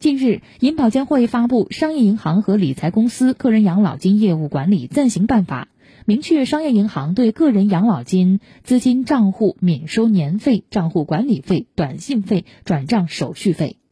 近日银保监会发布商业银行和理财公司个人养老金业务管理暂行办法明确商业银行对个人养老金资金账户免收年费账户管理费短信费转账手续费